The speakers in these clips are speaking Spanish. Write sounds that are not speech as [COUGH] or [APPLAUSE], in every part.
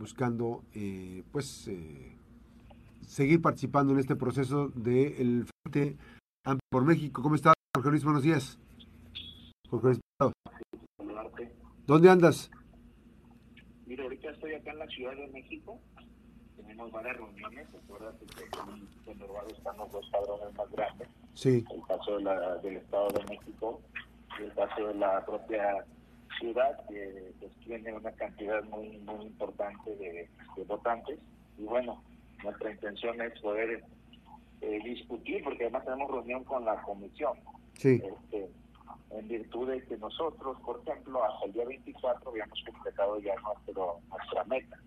buscando pues seguir participando en este proceso del Frente Amplio por México. ¿Cómo está, Jorge Luis? Buenos días. Jorge Luis. ¿Dónde andas? Mira, ahorita estoy acá en la Ciudad de México. Tenemos varias reuniones. Acuérdate que en Conurbano están los dos padrones más grandes. Sí. El caso de la, del Estado de México y el caso de la propia ciudad, que pues, tiene una cantidad muy muy importante de, de votantes. Y bueno, nuestra intención es poder eh, discutir, porque además tenemos reunión con la comisión. Sí. Este, en virtud de que nosotros, por ejemplo, hasta el día 24 habíamos completado ya nuestro, nuestra meta.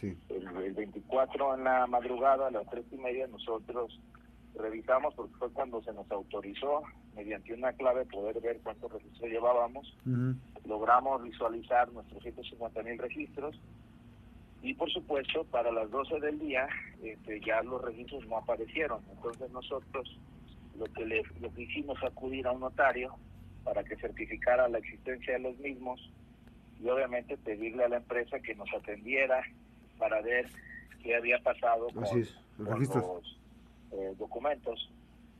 Sí. El, el 24 en la madrugada, a las tres y media, nosotros revisamos, porque fue cuando se nos autorizó, mediante una clave, poder ver cuántos registros llevábamos. Logramos visualizar nuestros 150 mil registros y por supuesto para las 12 del día este, ya los registros no aparecieron. Entonces nosotros lo que, le, lo que hicimos fue acudir a un notario para que certificara la existencia de los mismos y obviamente pedirle a la empresa que nos atendiera para ver qué había pasado con, con registros. los eh, documentos.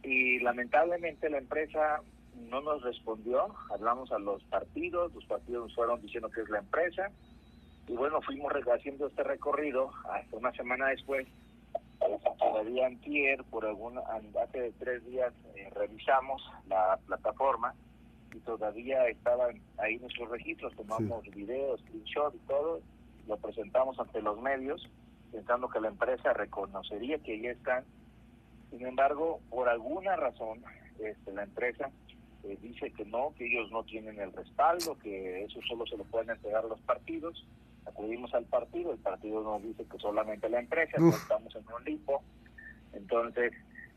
Y lamentablemente la empresa no nos respondió, hablamos a los partidos, los partidos nos fueron diciendo que es la empresa, y bueno, fuimos haciendo este recorrido. Hasta una semana después, eh, todavía antier, por alguna, an- hace tres días eh, revisamos la plataforma y todavía estaban ahí nuestros registros, tomamos videos, screenshot y todo, lo presentamos ante los medios, pensando que la empresa reconocería que ahí están. Sin embargo, por alguna razón, este, la empresa eh, dice que no, que ellos no tienen el respaldo, que eso solo se lo pueden entregar los partidos. Acudimos al partido, el partido nos dice que solamente la empresa, que estamos en un limbo. Entonces,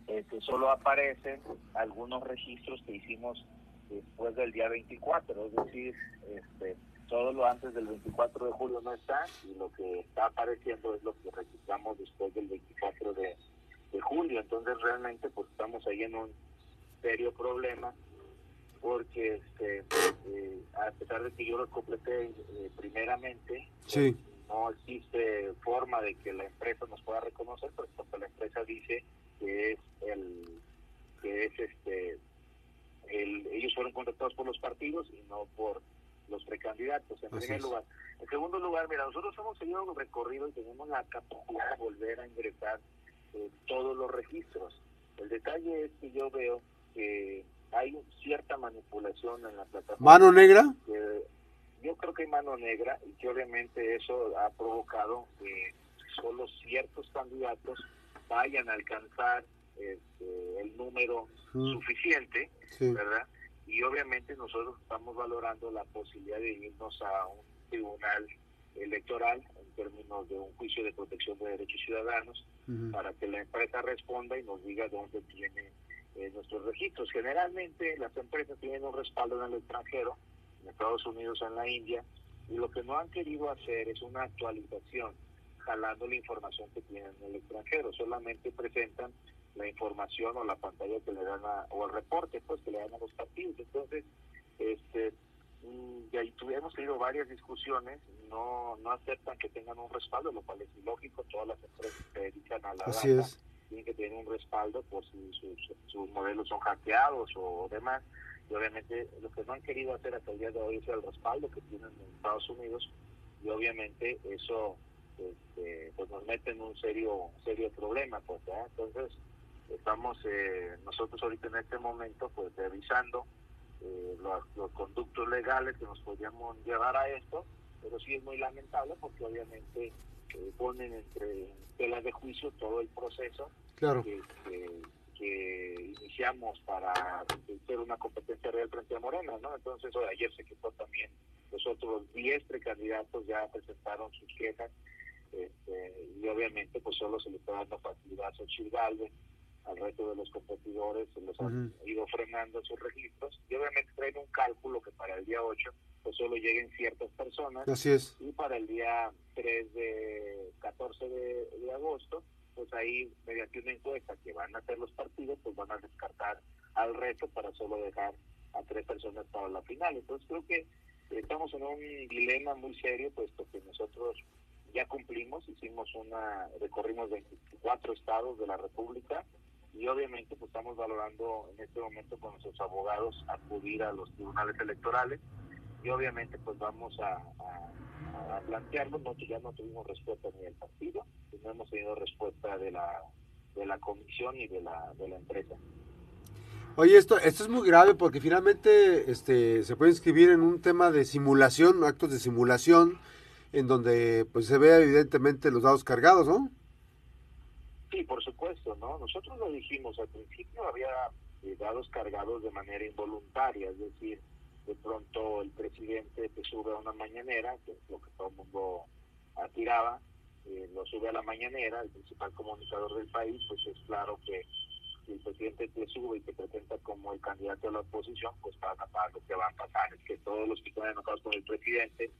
este, solo aparecen algunos registros que hicimos después del día 24, es decir, este, todo lo antes del 24 de julio no está y lo que está apareciendo es lo que registramos después del 24 de, de julio. Entonces, realmente, pues estamos ahí en un serio problema porque este, eh, a pesar de que yo lo completé eh, primeramente, Sí. pues, no existe forma de que la empresa nos pueda reconocer, pues porque la empresa dice que es el que es este el, ellos fueron contratados por los partidos y no por los precandidatos en Así primer es. lugar. En segundo lugar, mira, nosotros hemos seguido un recorrido y tenemos la capacidad de volver a ingresar eh, todos los registros. El detalle es que yo veo que hay cierta manipulación en la plataforma. ¿Mano negra? que yo creo que hay mano negra y que obviamente eso ha provocado que solo ciertos candidatos vayan a alcanzar este, el número Mm, suficiente, Sí. ¿verdad? Y obviamente nosotros estamos valorando la posibilidad de irnos a un tribunal electoral en términos de un juicio de protección de derechos ciudadanos para que la empresa responda y nos diga dónde tiene eh, nuestros registros. Generalmente las empresas tienen un respaldo en el extranjero, en Estados Unidos, en la India, y lo que no han querido hacer es una actualización jalando la información que tienen en el extranjero. Solamente presentan la información o la pantalla que le dan a, o el reporte pues que le dan a los partidos. Entonces, este y ahí tuvimos tenido varias discusiones, no no aceptan que tengan un respaldo, lo cual es ilógico, todas las empresas se dedican a la Así data, es. tienen que tener un respaldo por si sus, sus modelos son hackeados o demás. Y obviamente lo que no han querido hacer hasta el día de hoy es el respaldo que tienen en Estados Unidos y obviamente eso este, pues nos mete en un serio serio problema pues entonces estamos eh, nosotros ahorita en este momento pues revisando eh, los, los conductos legales que nos podríamos llevar a esto pero sí es muy lamentable porque obviamente eh, ponen entre telas de juicio todo el proceso Claro. que, que- que iniciamos para ser una competencia real frente a Morena, ¿no? Entonces, hoy, ayer se quitó también los otros 10 precandidatos ya presentaron sus quejas este, y obviamente pues solo se le está dando facilidad a Xochitl al resto de los competidores se los han ido frenando sus registros y obviamente traen un cálculo que para el día 8 pues solo lleguen ciertas personas Así es. y para el día 3 de 14 de, de agosto, pues ahí mediante una encuesta que van a hacer los partidos, pues van a descartar al resto para solo dejar a tres personas para la final. Entonces creo que estamos en un dilema muy serio, puesto que nosotros ya cumplimos, hicimos una, recorrimos 24 estados de la República y obviamente pues estamos valorando en este momento con nuestros abogados acudir a los tribunales electorales y obviamente pues vamos a, a, plantearlo, no, ya no tuvimos respuesta ni del partido, no hemos tenido respuesta de la, de la comisión y de la, de la empresa. Oye, esto, esto es muy grave porque finalmente este, se puede inscribir en un tema de simulación, actos de simulación, en donde pues se ve evidentemente los dados cargados, ¿no? Sí, por supuesto, ¿no? Nosotros lo dijimos al principio, había eh, dados cargados de manera involuntaria, es decir, de pronto el presidente te sube a una mañanera, que es lo que todo el mundo atiraba, eh, lo sube a la mañanera, el principal comunicador del país, pues es claro que si el presidente te sube y te presenta como el candidato a la oposición, pues para tapar lo que va a pasar es que todos los que están enojados con el presidente,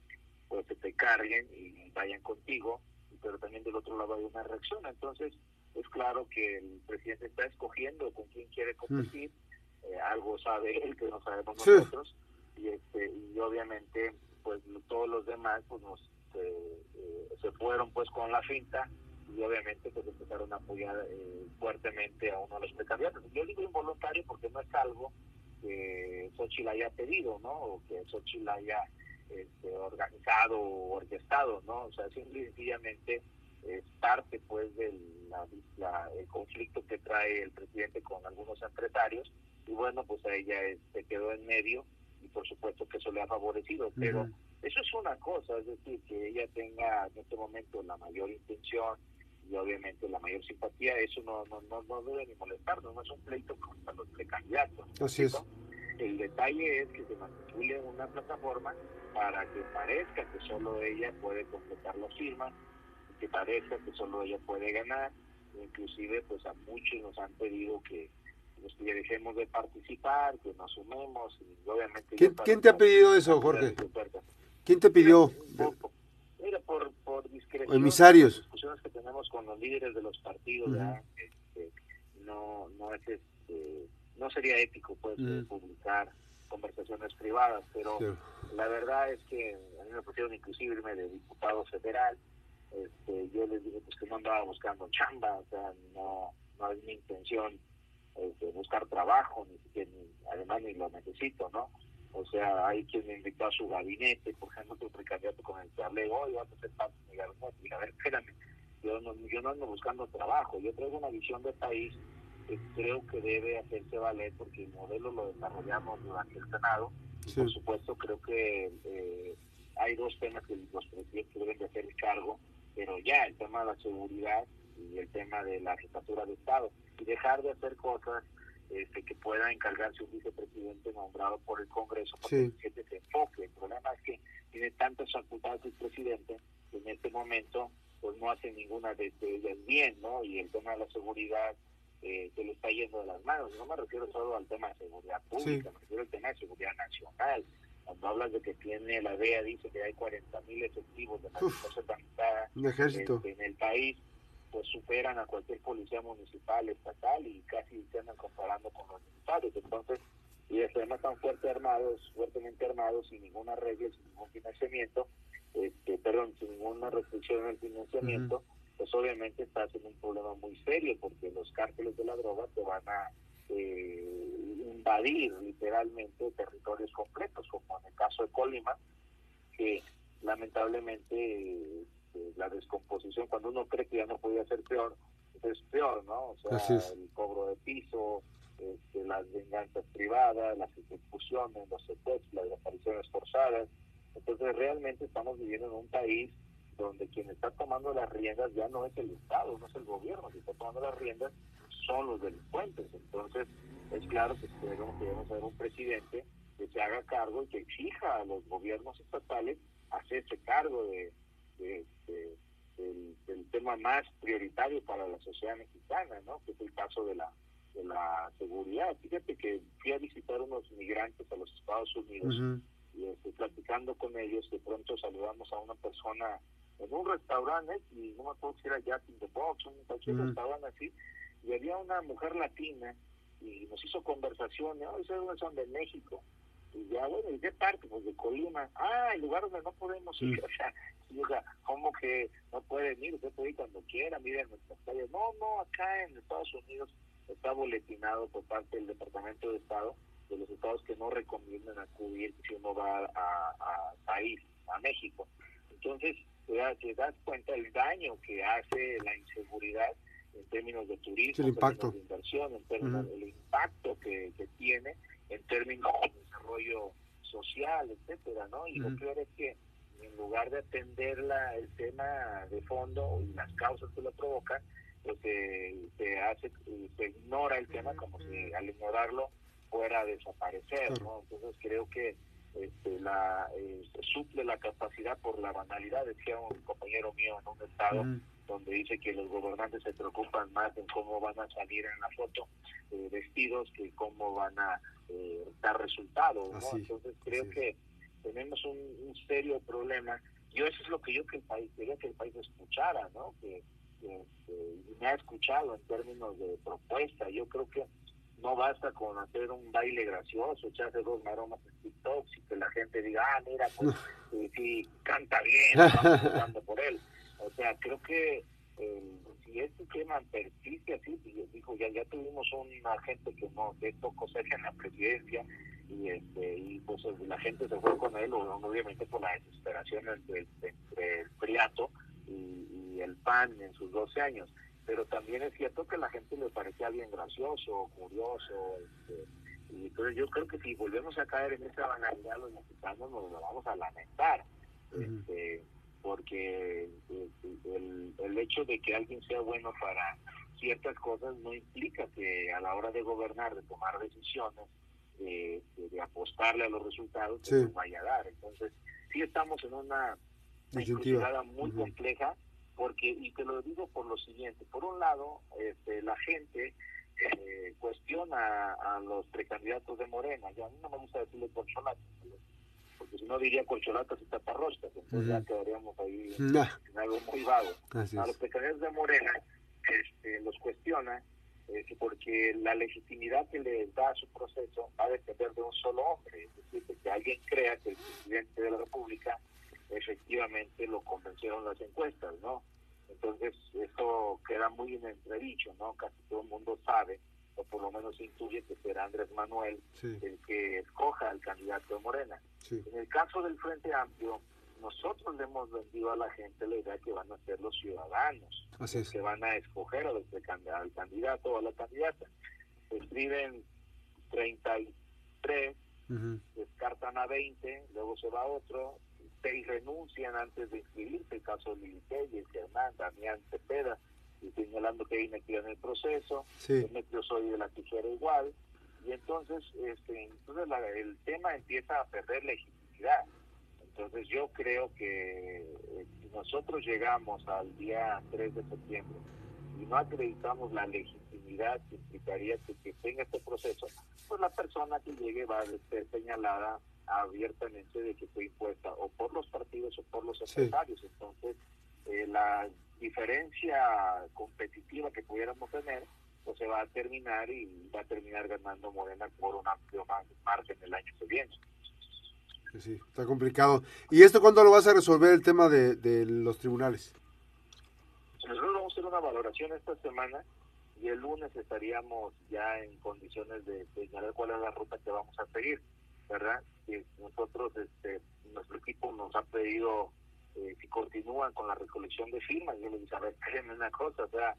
pues se te carguen y vayan contigo, pero también del otro lado hay una reacción. Entonces, es claro que el presidente está escogiendo con quién quiere competir, mm. eh, algo sabe él que no sabemos nosotros, y, este, y obviamente, pues todos los demás, pues nos eh, se fueron pues con la finta y obviamente pues empezaron a apoyar eh, fuertemente a uno de los precandidatos. Yo digo involuntario porque no es algo que Xochitl haya pedido, ¿no? O que Xochitl haya este, organizado o orquestado, ¿no? O sea, simple y sencillamente es parte pues del el conflicto que trae el presidente con algunos empresarios y bueno, pues a ella se quedó en medio y por supuesto que eso le ha favorecido, pero eso es una cosa, es decir, que ella tenga en este momento la mayor intención y obviamente la mayor simpatía, eso no, no, no, debe ni molestarnos, no es un pleito contra los precandidatos. Así es. El detalle es que se manipule una plataforma para que parezca que solo ella puede completar las firmas, que parezca que solo ella puede ganar, inclusive pues a muchos nos han pedido que pues, que dejemos de participar, que nos sumemos y obviamente... ¿Quién, te ha pedido eso, Jorge? ¿Quién te pidió? Mira, por, por, discreción, emisarios. discusiones que tenemos con los líderes de los partidos, este, no, no es este, no sería ético pues publicar conversaciones privadas, pero la verdad es que a mí me pusieron inclusive irme de diputado federal, este, yo les dije pues que no andaba buscando chamba, o sea, no, no es mi intención este, buscar trabajo, ni, siquiera, además ni lo necesito, ¿no? O sea, hay quien me invitó a su gabinete, por ejemplo, otro precandidato con el que hablé, hoy vas a ser parte de mi gabinete. Y a ver, espérame, yo no, yo no ando buscando trabajo, yo traigo una visión de país que creo que debe hacerse valer porque el modelo lo desarrollamos durante el Senado. Por supuesto, creo que eh, hay dos temas que los presidentes deben de hacer cargo, pero ya el tema de la seguridad y el tema de la jefatura de Estado y dejar de hacer cosas este, que pueda encargarse un vicepresidente nombrado por el Congreso para que se enfoque. El problema es que tiene tantas facultades el presidente que en este momento pues no hace ninguna de, ellas bien, ¿no? Y el tema de la seguridad eh, se le está yendo de las manos. No me refiero solo al tema de seguridad pública, me refiero al tema de seguridad nacional. Cuando hablas de que tiene la DEA, dice que hay 40 mil efectivos de la ejército este, en el país pues superan a cualquier policía municipal, estatal y casi se andan comparando con los militares. Entonces, y además están fuerte armados, fuertemente armados, sin ninguna regla, sin ningún financiamiento, este, perdón, sin ninguna restricción en el financiamiento, pues obviamente estás en un problema muy serio porque los cárteles de la droga te van a eh, invadir literalmente territorios completos, como caso de Colima, que lamentablemente la descomposición, cuando uno cree que ya no podía ser peor, es peor, ¿no? O sea, el cobro de piso, este, las venganzas privadas, las ejecuciones, los secuestros, las desapariciones forzadas. Entonces realmente estamos viviendo en un país donde quien está tomando las riendas ya no es el Estado, no es el gobierno, quien está tomando las riendas son los delincuentes. Entonces es claro que debemos, debemos tener un presidente que se haga cargo y que exija a los gobiernos estatales hacerse cargo de, de, del, tema más prioritario para la sociedad mexicana, ¿no? que es el caso de la, de la seguridad. Fíjate que fui a visitar unos migrantes a los Estados Unidos y estoy platicando con ellos, de pronto saludamos a una persona en un restaurante, y no me acuerdo si era Jack in the Box, un cualquier restaurante así, y había una mujer latina y nos hizo conversación, ¿no? Esas son de México, Y ya, bueno, ¿y qué parte? Pues de Colima. Ah, el lugar donde no podemos ir. [LAUGHS] O sea, o sea, ¿cómo que no pueden ir? Usted puede ir cuando quiera, miren nuestras calles. No, no, acá en Estados Unidos está boletinado por parte del Departamento de Estado de los estados que no recomiendan acudir si uno va a, a país, a México. Entonces, te das, cuenta del daño que hace la inseguridad en términos de turismo, el impacto. de inversión, en términos del impacto que, tiene, en términos de desarrollo social, etcétera, ¿no? Y lo peor es que en lugar de atender la, el tema de fondo y las causas que lo provocan, pues se, hace, se ignora el tema como si al ignorarlo fuera a desaparecer, ¿no? Entonces creo que este, la, eh, suple la capacidad por la banalidad, decía un compañero mío en un estado donde dice que los gobernantes se preocupan más en cómo van a salir en la foto eh, vestidos que cómo van a eh, dar resultados. ¿no? Entonces creo que tenemos un, serio problema. Yo eso es lo que yo que el país quería que el país escuchara, ¿no? Que, que, me ha escuchado en términos de propuesta. Yo creo que no basta con hacer un baile gracioso, echarse dos maromas en TikTok y que la gente diga, ah, mira, pues [LAUGHS] sí, canta bien, estamos por él. O sea, creo que eh, si este tema persiste así, dijo, ya, ya tuvimos una gente que no tocó cerca en la presidencia y este y pues la gente se fue con él, obviamente por la desesperación entre, entre el Priato y, y el PAN en sus 12 años. Pero también es cierto que la gente le parecía bien gracioso, curioso, este, y entonces yo creo que si volvemos a caer en esa banalidad los mexicanos nos lo vamos a lamentar, este, porque este, el, el hecho de que alguien sea bueno para ciertas cosas no implica que a la hora de gobernar, de tomar decisiones, de, apostarle a los resultados, se vaya a dar. Entonces, sí estamos en una encrucijada muy compleja porque y te lo digo por lo siguiente por un lado este, la gente eh, cuestiona a los precandidatos de Morena ya a mí no me gusta decirle corcholatas porque si no diría corcholatas y taparroscas entonces ya quedaríamos ahí en, algo muy vago a los precandidatos de Morena este, los cuestiona eh, porque la legitimidad que le da a su proceso va a depender de un solo hombre es decir que alguien crea que el presidente de la república efectivamente lo convencieron las encuestas, ¿no? Entonces, eso queda muy en entredicho, ¿no? Casi todo el mundo sabe, o por lo menos intuye que será Andrés Manuel el que escoja al candidato de Morena. En el caso del Frente Amplio, nosotros le hemos vendido a la gente la idea que van a ser los ciudadanos, que van a escoger al, al candidato o a la candidata. Escriben 33, descartan a 20, luego se va otro, seis renuncian antes de inscribirse, el caso de Lili Germán, Damián Cepeda, y señalando que hay metido en el proceso, sí. yo soy de la tijera igual, y entonces, este, entonces el tema empieza a perder legitimidad. Entonces yo creo que eh, si nosotros llegamos al día 3 de septiembre y no acreditamos la legitimidad que implicaría que, que tenga este proceso, pues la persona que llegue va a ser señalada abiertamente de que fue impuesta o por los partidos o por los empresarios. Entonces, eh, la diferencia competitiva que pudiéramos tener, pues se va a terminar y va a terminar ganando Morena por un amplio margen el año que viene. Sí, está complicado. ¿Y esto cuándo lo vas a resolver el tema de, de los tribunales? Nosotros vamos a hacer una valoración esta semana y el lunes estaríamos ya en condiciones de señalar cuál es la ruta que vamos a seguir. ¿verdad? Y nosotros, este, nuestro equipo nos ha pedido eh, si continúan con la recolección de firmas. Yo les dije, a ver, créeme una cosa, o sea,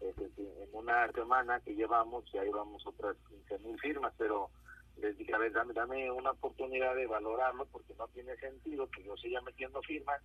este, en una semana que llevamos, ya llevamos otras 15 mil firmas, pero les dije, a ver, dame, dame una oportunidad de valorarlo, porque no tiene sentido que yo siga metiendo firmas.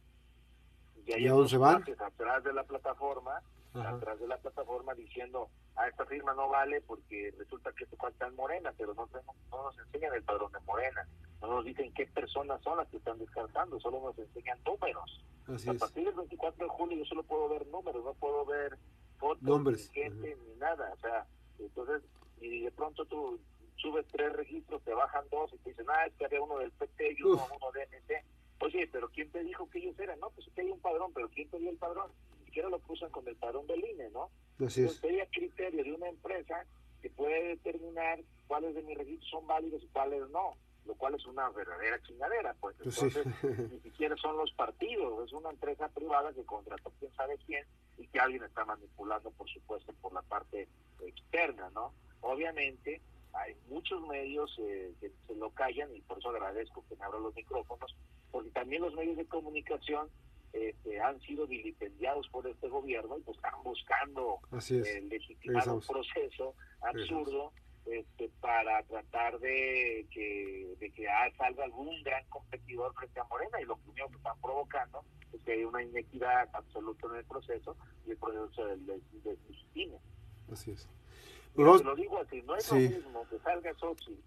¿Y a dónde se van? Atrás de la plataforma, atrás de la plataforma diciendo, a ah, esta firma no vale porque resulta que esto falta en Morena, pero no, no, nos enseñan el padrón de Morena, no nos dicen qué personas son las que están descartando, solo nos enseñan números. a partir del 24 de julio yo solo puedo ver números, no puedo ver fotos, Nombres. ni gente, ni nada, o sea, entonces, y de pronto tú subes tres registros, te bajan dos y te dicen, ah, es que había uno del PT y uno, uno de MC. Oye, pero ¿quién te dijo que ellos eran? No, pues que hay un padrón, pero ¿quién te dio el padrón? siquiera lo cruzan con el padrón del INE, ¿no? Entonces, sería criterio de una empresa que puede determinar cuáles de mis registros son válidos y cuáles no. Lo cual es una verdadera chingadera, pues, pues entonces [LAUGHS] ni siquiera son los partidos, es una empresa privada que contrató quién sabe quién y que alguien está manipulando, por supuesto, por la parte externa, ¿no? Obviamente hay muchos medios eh, que se lo callan y por eso agradezco que me abran los micrófonos, porque también los medios de comunicación este, han sido vilipendiados por este gobierno y pues están buscando eh, legitimar un proceso absurdo este, para tratar de que, de que salga algún gran competidor frente a Morena y lo único que están provocando es que hay una inequidad absoluta en el proceso y el proceso se deslegitime. Así es. lo digo así, no es lo mismo que salga Sochi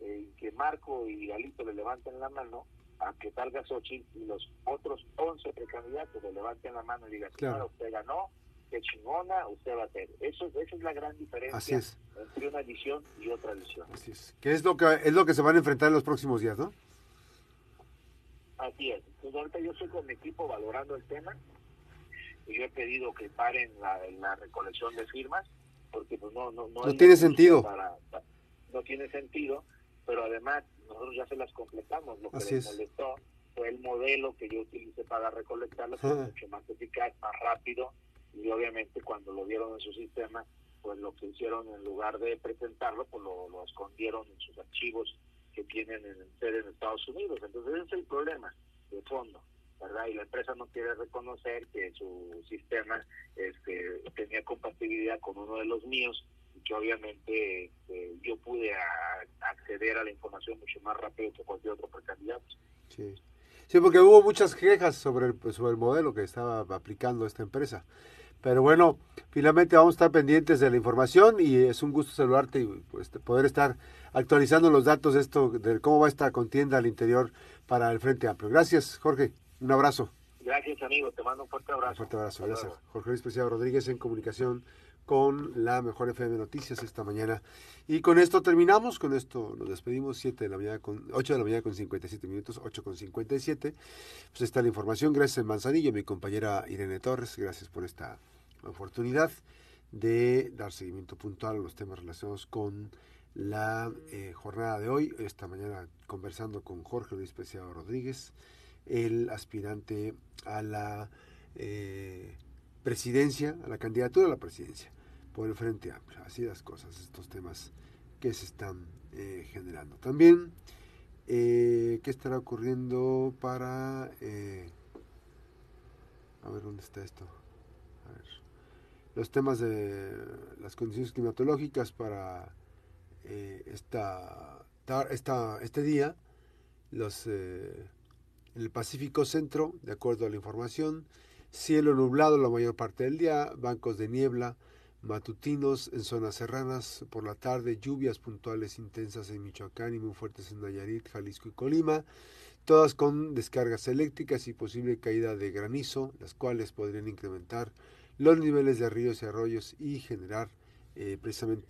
eh, y que Marco y Galito le levanten la mano a que salga Xochitl y los otros 11 precandidatos le levanten la mano y digan, claro. usted ganó, qué chingona, usted va a tener. Eso, esa es la gran diferencia entre una edición y otra edición. Así es. Que es lo que es lo que se van a enfrentar en los próximos días, ¿no? Así es. Entonces, ahorita yo estoy con mi equipo valorando el tema y yo he pedido que paren la, la recolección de firmas porque pues no no no, no tiene sentido no tiene sentido pero además nosotros ya se las completamos. Lo que les molestó fue el modelo que yo utilicé para recolectarlas, que mucho más eficaz, más rápido, y obviamente cuando lo vieron en su sistema, pues lo que hicieron en lugar de presentarlo, pues lo, escondieron en sus archivos que tienen en sede en Estados Unidos. Entonces ese es el problema de fondo. ¿verdad? Y la empresa no quiere reconocer que su sistema este, tenía compatibilidad con uno de los míos que obviamente este, yo pude acceder a la información mucho más rápido que cualquier otro precandidato. Sí. sí, porque hubo muchas quejas sobre el, sobre el modelo que estaba aplicando esta empresa. Pero bueno, finalmente vamos a estar pendientes de la información y es un gusto saludarte y pues, poder estar actualizando los datos de esto, de cómo va esta contienda al interior para el Frente Amplio. Gracias, Jorge. Un abrazo. Gracias, amigo. Te mando un fuerte abrazo. Un fuerte abrazo. Gracias. Jorge Luis Preciado Rodríguez en comunicación con la mejor FM Noticias esta mañana. Y con esto terminamos, con esto nos despedimos, 7 de la mañana con, 8 de la mañana con 57 minutos, 8 con 57. Pues está la información, gracias Manzanillo, mi compañera Irene Torres, gracias por esta oportunidad de dar seguimiento puntual a los temas relacionados con la eh, jornada de hoy. Esta mañana conversando con Jorge Luis Preciado Rodríguez, el aspirante a la... Eh, presidencia, a la candidatura a la presidencia por el Frente Amplio. Así las cosas, estos temas que se están eh, generando. También, eh, ¿qué estará ocurriendo para... Eh, a ver, ¿dónde está esto? Los temas de las condiciones climatológicas para esta, esta, este día. Los, el Pacífico Centro, de acuerdo a la información, Cielo nublado la mayor parte del día, bancos de niebla matutinos en zonas serranas, por la tarde lluvias puntuales intensas en Michoacán y muy fuertes en Nayarit, Jalisco y Colima, todas con descargas eléctricas y posible caída de granizo, las cuales podrían incrementar los niveles de ríos y arroyos y generar eh, precisamente